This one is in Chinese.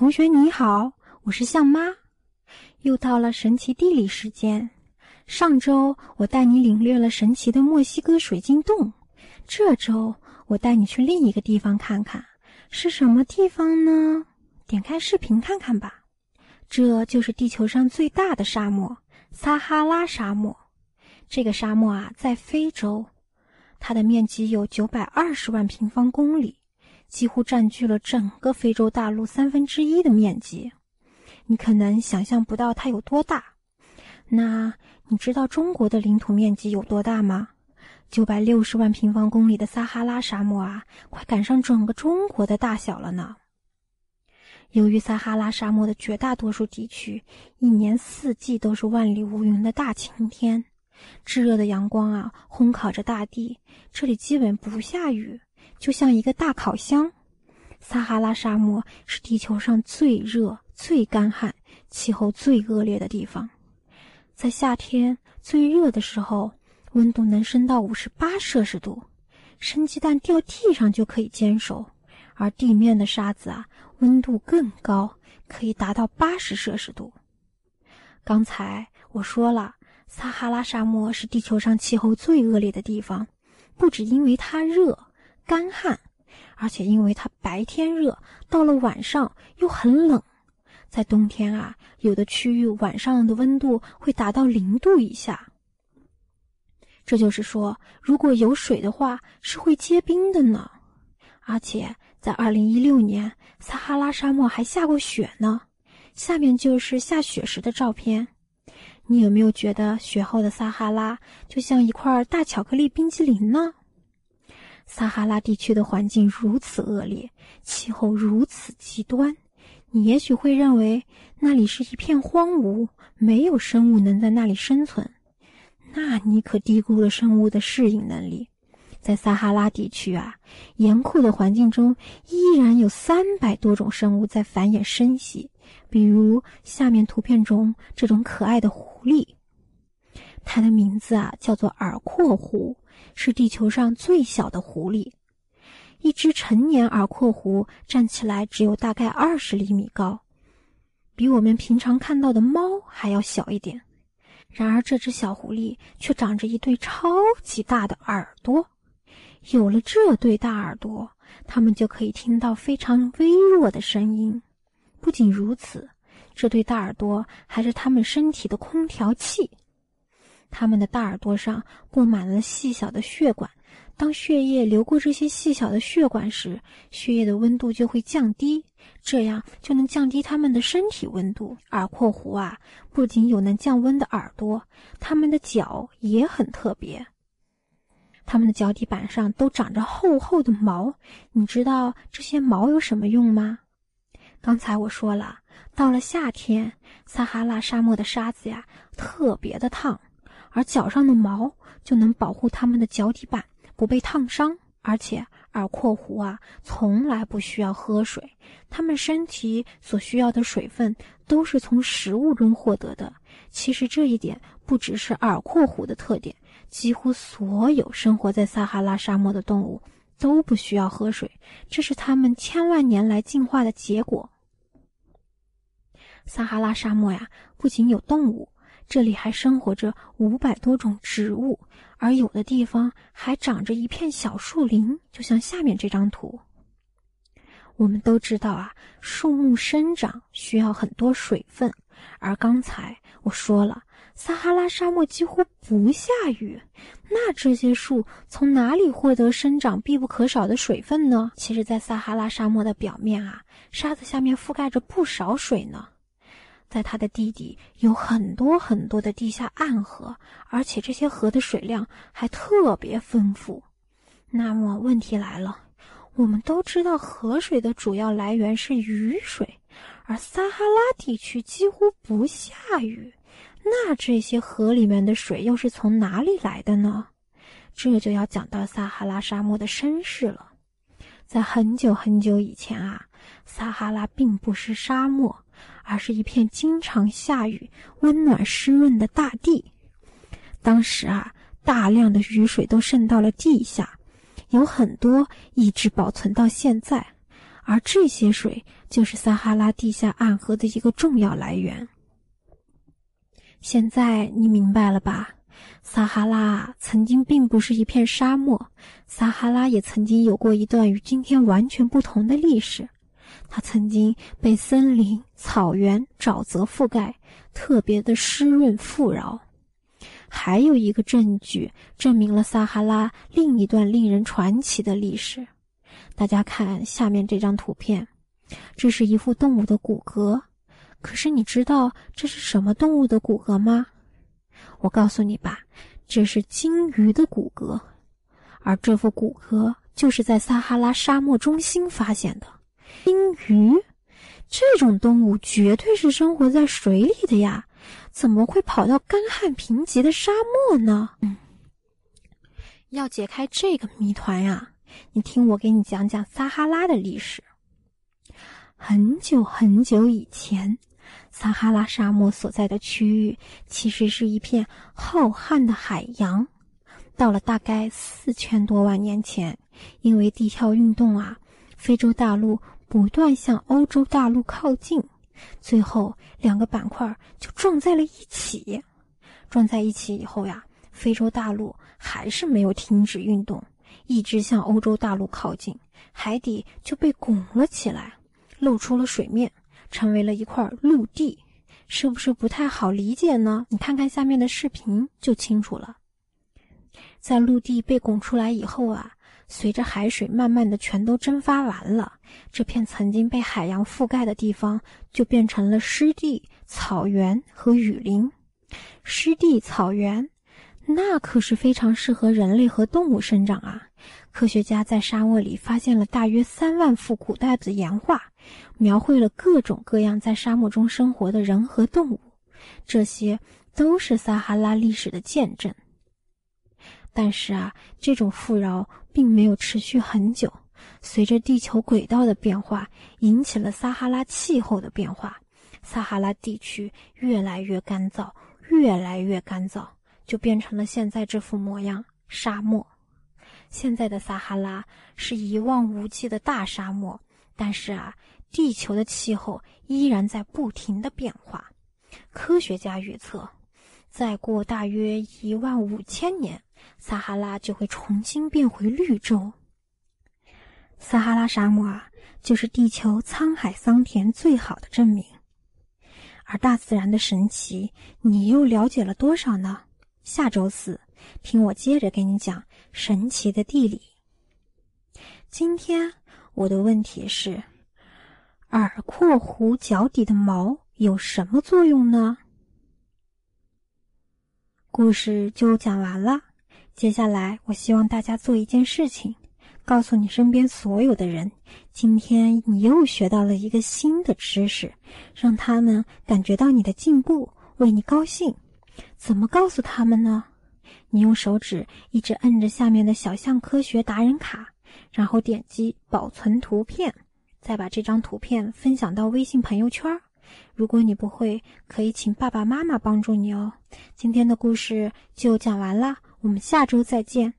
同学你好，我是象妈，又到了神奇地理时间。上周我带你领略了神奇的墨西哥水晶洞，这周我带你去另一个地方看看，是什么地方呢？点开视频看看吧。这就是地球上最大的沙漠——撒哈拉沙漠。这个沙漠啊，在非洲，它的面积有九百二十万平方公里。几乎占据了整个非洲大陆三分之一的面积，你可能想象不到它有多大。那你知道中国的领土面积有多大吗？九百六十万平方公里的撒哈拉沙漠啊，快赶上整个中国的大小了呢。由于撒哈拉沙漠的绝大多数地区一年四季都是万里无云的大晴天，炙热的阳光啊烘烤着大地，这里基本不下雨。就像一个大烤箱，撒哈拉沙漠是地球上最热、最干旱、气候最恶劣的地方。在夏天最热的时候，温度能升到五十八摄氏度，生鸡蛋掉地上就可以煎熟；而地面的沙子啊，温度更高，可以达到八十摄氏度。刚才我说了，撒哈拉沙漠是地球上气候最恶劣的地方，不只因为它热。干旱，而且因为它白天热，到了晚上又很冷，在冬天啊，有的区域晚上的温度会达到零度以下。这就是说，如果有水的话，是会结冰的呢。而且在二零一六年，撒哈拉沙漠还下过雪呢。下面就是下雪时的照片，你有没有觉得雪后的撒哈拉就像一块大巧克力冰激凌呢？撒哈拉地区的环境如此恶劣，气候如此极端，你也许会认为那里是一片荒芜，没有生物能在那里生存。那你可低估了生物的适应能力。在撒哈拉地区啊，严酷的环境中依然有三百多种生物在繁衍生息，比如下面图片中这种可爱的狐狸，它的名字啊叫做耳廓狐。是地球上最小的狐狸，一只成年耳廓狐站起来只有大概二十厘米高，比我们平常看到的猫还要小一点。然而，这只小狐狸却长着一对超级大的耳朵。有了这对大耳朵，它们就可以听到非常微弱的声音。不仅如此，这对大耳朵还是它们身体的空调器。它们的大耳朵上布满了细小的血管，当血液流过这些细小的血管时，血液的温度就会降低，这样就能降低它们的身体温度。耳廓狐啊，不仅有能降温的耳朵，它们的脚也很特别，它们的脚底板上都长着厚厚的毛。你知道这些毛有什么用吗？刚才我说了，到了夏天，撒哈拉沙漠的沙子呀，特别的烫。而脚上的毛就能保护它们的脚底板不被烫伤，而且耳廓狐啊从来不需要喝水，它们身体所需要的水分都是从食物中获得的。其实这一点不只是耳廓狐的特点，几乎所有生活在撒哈拉沙漠的动物都不需要喝水，这是它们千万年来进化的结果。撒哈拉沙漠呀，不仅有动物。这里还生活着五百多种植物，而有的地方还长着一片小树林，就像下面这张图。我们都知道啊，树木生长需要很多水分，而刚才我说了，撒哈拉沙漠几乎不下雨，那这些树从哪里获得生长必不可少的水分呢？其实，在撒哈拉沙漠的表面啊，沙子下面覆盖着不少水呢。在它的地底有很多很多的地下暗河，而且这些河的水量还特别丰富。那么问题来了，我们都知道河水的主要来源是雨水，而撒哈拉地区几乎不下雨，那这些河里面的水又是从哪里来的呢？这就要讲到撒哈拉沙漠的身世了。在很久很久以前啊，撒哈拉并不是沙漠。而是一片经常下雨、温暖湿润的大地。当时啊，大量的雨水都渗到了地下，有很多一直保存到现在。而这些水就是撒哈拉地下暗河的一个重要来源。现在你明白了吧？撒哈拉曾经并不是一片沙漠，撒哈拉也曾经有过一段与今天完全不同的历史。它曾经被森林、草原、沼泽覆盖，特别的湿润富饶。还有一个证据证明了撒哈拉另一段令人传奇的历史。大家看下面这张图片，这是一副动物的骨骼。可是你知道这是什么动物的骨骼吗？我告诉你吧，这是鲸鱼的骨骼，而这副骨骼就是在撒哈拉沙漠中心发现的。鲸鱼这种动物绝对是生活在水里的呀，怎么会跑到干旱贫瘠的沙漠呢？嗯，要解开这个谜团呀，你听我给你讲讲撒哈拉的历史。很久很久以前。撒哈拉沙漠所在的区域其实是一片浩瀚的海洋。到了大概四千多万年前，因为地壳运动啊，非洲大陆不断向欧洲大陆靠近，最后两个板块就撞在了一起。撞在一起以后呀，非洲大陆还是没有停止运动，一直向欧洲大陆靠近，海底就被拱了起来，露出了水面。成为了一块陆地，是不是不太好理解呢？你看看下面的视频就清楚了。在陆地被拱出来以后啊，随着海水慢慢的全都蒸发完了，这片曾经被海洋覆盖的地方就变成了湿地、草原和雨林。湿地、草原，那可是非常适合人类和动物生长啊。科学家在沙漠里发现了大约三万幅古代的岩画，描绘了各种各样在沙漠中生活的人和动物，这些都是撒哈拉历史的见证。但是啊，这种富饶并没有持续很久。随着地球轨道的变化，引起了撒哈拉气候的变化，撒哈拉地区越来越干燥，越来越干燥，就变成了现在这副模样——沙漠。现在的撒哈拉是一望无际的大沙漠，但是啊，地球的气候依然在不停的变化。科学家预测，再过大约一万五千年，撒哈拉就会重新变回绿洲。撒哈拉沙漠啊，就是地球沧海桑田最好的证明。而大自然的神奇，你又了解了多少呢？下周四，听我接着给你讲。神奇的地理。今天我的问题是：耳廓狐脚底的毛有什么作用呢？故事就讲完了。接下来，我希望大家做一件事情，告诉你身边所有的人，今天你又学到了一个新的知识，让他们感觉到你的进步，为你高兴。怎么告诉他们呢？你用手指一直摁着下面的小象科学达人卡，然后点击保存图片，再把这张图片分享到微信朋友圈。如果你不会，可以请爸爸妈妈帮助你哦。今天的故事就讲完了，我们下周再见。